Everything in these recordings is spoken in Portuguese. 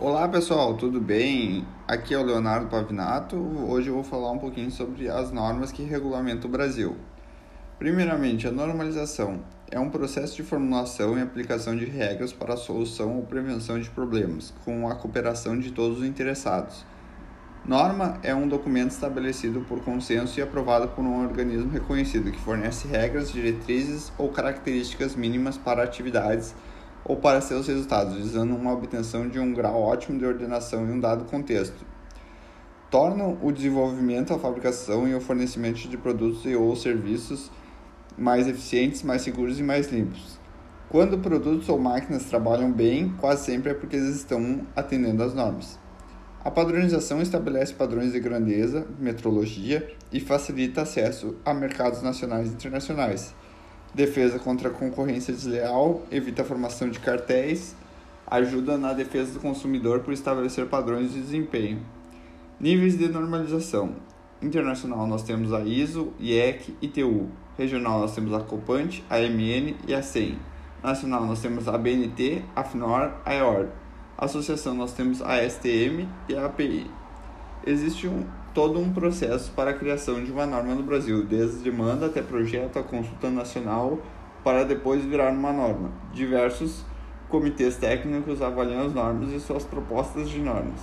Olá pessoal, tudo bem? Aqui é o Leonardo Pavinato. Hoje eu vou falar um pouquinho sobre as normas que regulamentam o Brasil. Primeiramente, a normalização é um processo de formulação e aplicação de regras para a solução ou prevenção de problemas, com a cooperação de todos os interessados. Norma é um documento estabelecido por consenso e aprovado por um organismo reconhecido que fornece regras, diretrizes ou características mínimas para atividades ou para seus resultados, visando uma obtenção de um grau ótimo de ordenação em um dado contexto. Tornam o desenvolvimento, a fabricação e o fornecimento de produtos e ou serviços mais eficientes, mais seguros e mais limpos. Quando produtos ou máquinas trabalham bem, quase sempre é porque eles estão atendendo às normas. A padronização estabelece padrões de grandeza, metrologia e facilita acesso a mercados nacionais e internacionais defesa contra a concorrência desleal, evita a formação de cartéis, ajuda na defesa do consumidor por estabelecer padrões de desempenho. Níveis de normalização. Internacional nós temos a ISO, IEC e TU. Regional nós temos a Copant, a MN e a CEM. Nacional nós temos a BNT, a FNOR, a EOR. Associação nós temos a STM e a API. Existe um, todo um processo para a criação de uma norma no Brasil, desde demanda até projeto, a consulta nacional, para depois virar uma norma. Diversos comitês técnicos avaliam as normas e suas propostas de normas.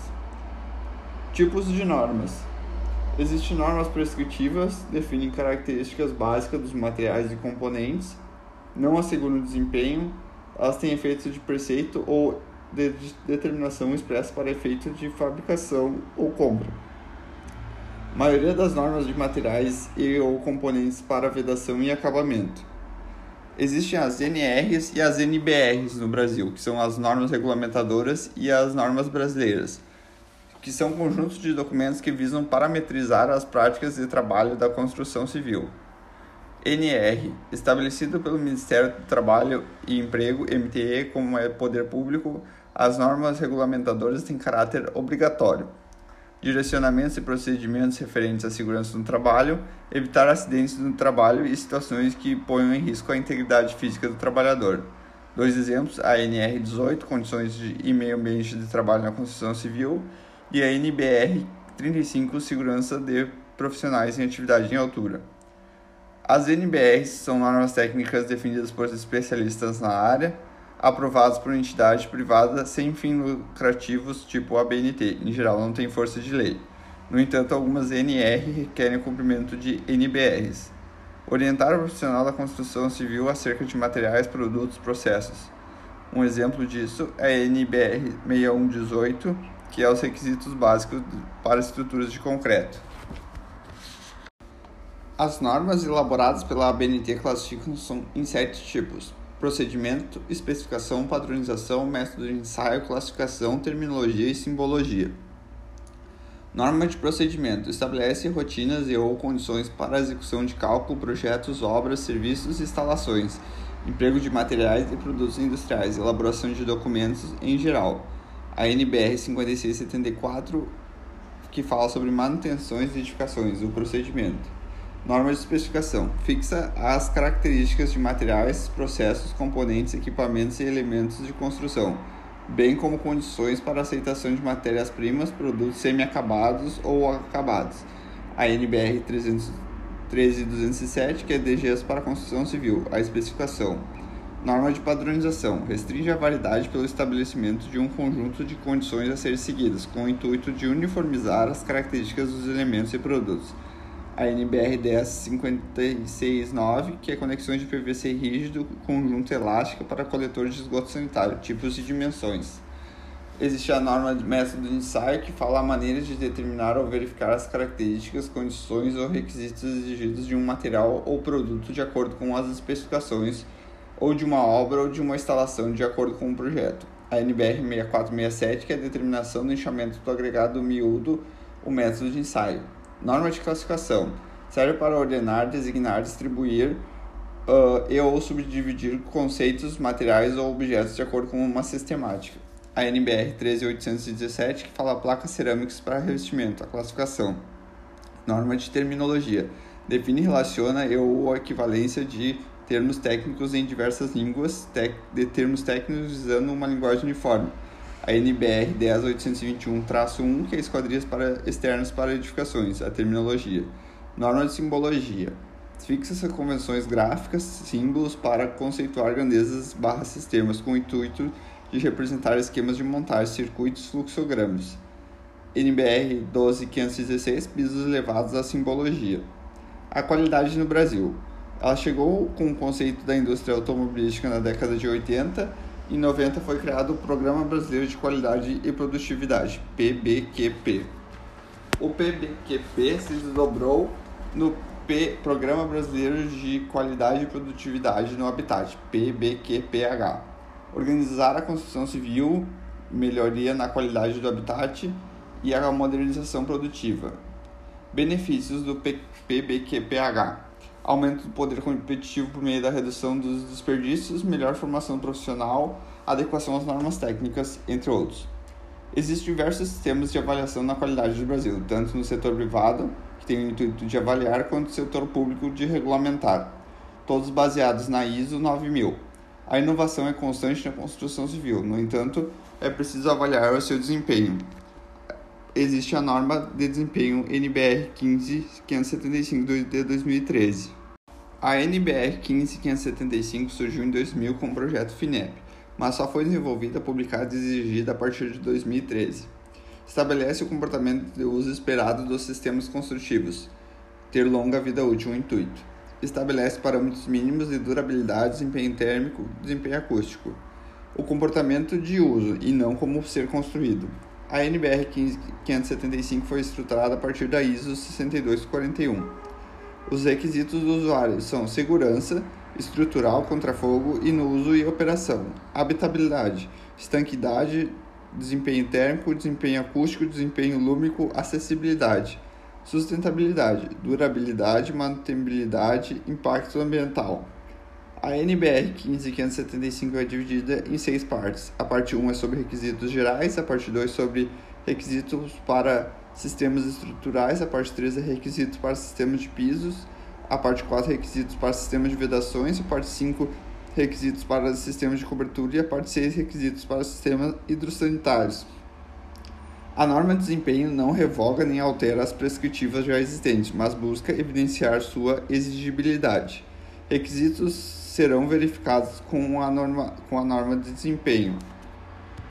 Tipos de normas. Existem normas prescritivas, definem características básicas dos materiais e componentes, não asseguram desempenho, elas têm efeitos de preceito ou de determinação expressa para efeito de fabricação ou compra maioria das normas de materiais e ou componentes para vedação e acabamento. Existem as NRs e as NBRs no Brasil, que são as normas regulamentadoras e as normas brasileiras, que são conjuntos de documentos que visam parametrizar as práticas de trabalho da construção civil. NR, estabelecido pelo Ministério do Trabalho e Emprego, MTE, como é poder público, as normas regulamentadoras têm caráter obrigatório direcionamentos e procedimentos referentes à segurança no trabalho, evitar acidentes no trabalho e situações que ponham em risco a integridade física do trabalhador. Dois exemplos, a NR18, Condições de e Meio Ambiente de Trabalho na Construção Civil, e a NBR 35, Segurança de Profissionais em Atividade em Altura. As NBRs são normas técnicas definidas por especialistas na área, aprovados por entidade privada sem fins lucrativos, tipo a BNT. Em geral, não tem força de lei. No entanto, algumas NR requerem o cumprimento de NBRs. Orientar o profissional da construção civil acerca de materiais, produtos, processos. Um exemplo disso é a NBR 6118, que é os requisitos básicos para estruturas de concreto. As normas elaboradas pela ABNT classificam em sete tipos: procedimento, especificação, padronização, método de ensaio, classificação, terminologia e simbologia. Norma de procedimento estabelece rotinas e ou condições para a execução de cálculo, projetos, obras, serviços e instalações, emprego de materiais e produtos industriais, elaboração de documentos em geral. A NBR 5674 que fala sobre manutenções e edificações, o procedimento. Norma de especificação. Fixa as características de materiais, processos, componentes, equipamentos e elementos de construção, bem como condições para aceitação de matérias-primas, produtos semi-acabados ou acabados. A NBR 13207, que é DGs para construção civil. A especificação. Norma de padronização. Restringe a validade pelo estabelecimento de um conjunto de condições a serem seguidas, com o intuito de uniformizar as características dos elementos e produtos a NBR 10569, que é conexões de PVC rígido conjunto elástico para coletor de esgoto sanitário, tipos e dimensões. Existe a norma de método de ensaio que fala a maneira de determinar ou verificar as características, condições ou requisitos exigidos de um material ou produto de acordo com as especificações ou de uma obra ou de uma instalação de acordo com o projeto. A NBR 6467, que é a determinação do enxamento do agregado miúdo, o método de ensaio. Norma de classificação. Serve para ordenar, designar, distribuir uh, e ou subdividir conceitos, materiais ou objetos de acordo com uma sistemática. A NBR 13817, que fala placas cerâmicas para revestimento, a classificação. Norma de terminologia. Define relaciona e ou a equivalência de termos técnicos em diversas línguas, de termos técnicos usando uma linguagem uniforme a NBR 10821-1, que é esquadrias para, externas para edificações, a terminologia. Norma de simbologia. Fixa convenções gráficas, símbolos para conceituar grandezas barra sistemas com o intuito de representar esquemas de montagem, circuitos, fluxogramas. NBR 12516, pisos elevados à simbologia. A qualidade no Brasil. Ela chegou com o conceito da indústria automobilística na década de 80 em 90 foi criado o Programa Brasileiro de Qualidade e Produtividade, PBQP. O PBQP se desdobrou no P Programa Brasileiro de Qualidade e Produtividade no Habitat, PBQPH. Organizar a construção civil, melhoria na qualidade do habitat e a modernização produtiva. Benefícios do PBQPH aumento do poder competitivo por meio da redução dos desperdícios, melhor formação profissional, adequação às normas técnicas, entre outros. Existem diversos sistemas de avaliação na qualidade do Brasil, tanto no setor privado, que tem o intuito de avaliar, quanto no setor público de regulamentar, todos baseados na ISO 9000. A inovação é constante na construção civil, no entanto, é preciso avaliar o seu desempenho. Existe a norma de desempenho NBR 15575 de 2013. A NBR 15575 surgiu em 2000 com o projeto FINEP, mas só foi desenvolvida, publicada e exigida a partir de 2013. Estabelece o comportamento de uso esperado dos sistemas construtivos, ter longa vida útil o intuito. Estabelece parâmetros mínimos de durabilidade, desempenho térmico, desempenho acústico. O comportamento de uso e não como ser construído. A NBR 575 foi estruturada a partir da ISO 6241. Os requisitos do usuário são segurança, estrutural contra fogo e no uso e operação, habitabilidade, estanquidade, desempenho térmico, desempenho acústico, desempenho lúmico, acessibilidade, sustentabilidade, durabilidade, mantenibilidade, impacto ambiental. A NBR 15575 é dividida em seis partes. A parte 1 é sobre requisitos gerais, a parte 2 sobre requisitos para sistemas estruturais, a parte 3 é requisitos para sistemas de pisos, a parte 4 requisitos para sistemas de vedações, a parte 5 requisitos para sistemas de cobertura e a parte 6 requisitos para sistemas hidrossanitários. A norma de desempenho não revoga nem altera as prescritivas já existentes, mas busca evidenciar sua exigibilidade. Requisitos serão verificados com a norma, com a norma de desempenho.